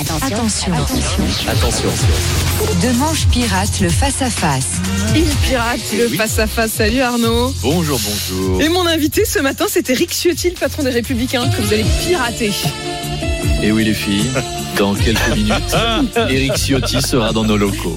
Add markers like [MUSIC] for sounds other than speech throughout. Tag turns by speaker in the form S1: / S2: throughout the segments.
S1: Attention.
S2: Attention.
S1: Demanche pirate le face-à-face.
S3: Il pirate le face-à-face. Salut Arnaud.
S4: Bonjour, bonjour.
S3: Et mon invité ce matin, c'était Eric Ciotti, le patron des Républicains, que vous allez pirater.
S4: Et oui, les filles, dans quelques minutes, [LAUGHS] Eric Ciotti sera dans nos locaux.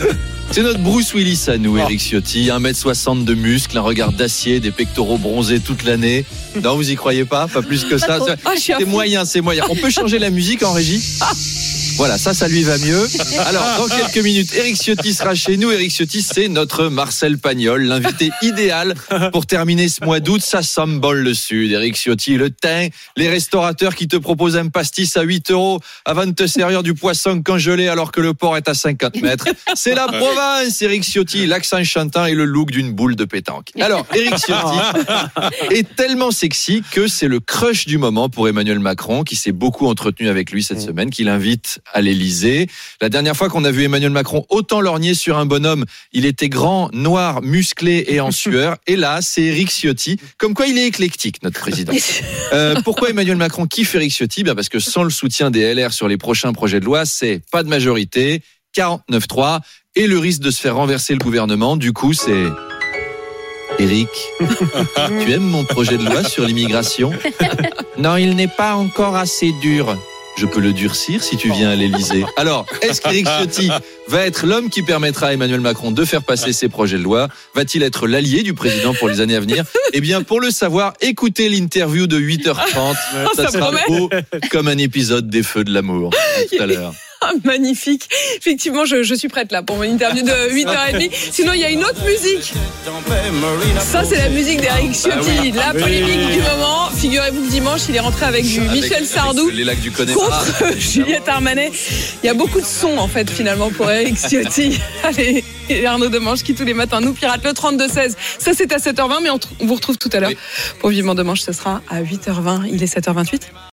S4: C'est notre Bruce Willis à nous, Eric Ciotti. 1m60 de muscles, un regard d'acier, des pectoraux bronzés toute l'année. Non, vous y croyez pas? Pas plus que ça.
S3: Ah,
S4: C'est moyen, c'est moyen. On peut changer la musique en régie? [LAUGHS] voilà, ça, ça lui va mieux. [LAUGHS] Alors, dans quelques minutes, Eric Ciotti sera chez nous. Eric Ciotti, c'est notre Marcel Pagnol, l'invité [LAUGHS] idéal pour terminer ce mois d'août. Ça s'embole le Sud. Eric Ciotti, le teint, les restaurateurs qui te proposent un pastis à 8 euros avant de te servir du poisson congelé alors que le port est à 50 mètres. C'est la province, Eric Ciotti, l'accent chantant et le look d'une boule de pétanque. Alors, Eric Ciotti [LAUGHS] est tellement sexy que c'est le crush du moment pour Emmanuel Macron qui s'est beaucoup entretenu avec lui cette semaine, qui l'invite à l'Elysée. La dernière fois qu'on a vu Emmanuel Macron autant lorgner sur un bonhomme, il était grand, noir, musclé et en [LAUGHS] sueur. Et là, c'est Eric Ciotti. Comme quoi, il est éclectique, notre président. Euh, pourquoi Emmanuel Macron kiffe Eric Ciotti? Ben Parce que sans le soutien des LR sur les prochains projets de loi, c'est pas de majorité, 49-3 et le risque de se faire renverser le gouvernement. Du coup, c'est... Eric, tu aimes mon projet de loi sur l'immigration? [LAUGHS] Non, il n'est pas encore assez dur. Je peux le durcir si tu viens à l'Elysée. [LAUGHS] Alors, est-ce qu'Éric Ciotti va être l'homme qui permettra à Emmanuel Macron de faire passer ses projets de loi Va-t-il être l'allié du président pour les années à venir? Eh bien, pour le savoir, écoutez l'interview de 8h30. [LAUGHS] Ça, sera beau comme un épisode des Feux de l'amour. Tout à l'heure.
S3: Ah, [LAUGHS] magnifique. Effectivement, je, je suis prête là pour mon interview de [LAUGHS] 8h30. Sinon, il y a une autre musique. Ça, c'est la musique d'Eric Ciotti. La polémique du moment. Figurez-vous que dimanche, il est rentré avec du Michel Sardou.
S4: Les lacs du
S3: contre [LAUGHS] Juliette Armanet. Il y a beaucoup de sons en fait finalement pour Eric Ciotti. Allez, et Arnaud Demange qui tous les matins nous pirate le 32-16. Ça c'est à 7h20 mais on, on vous retrouve tout à l'heure pour Vivement Demange. Ce sera à 8h20. Il est 7h28.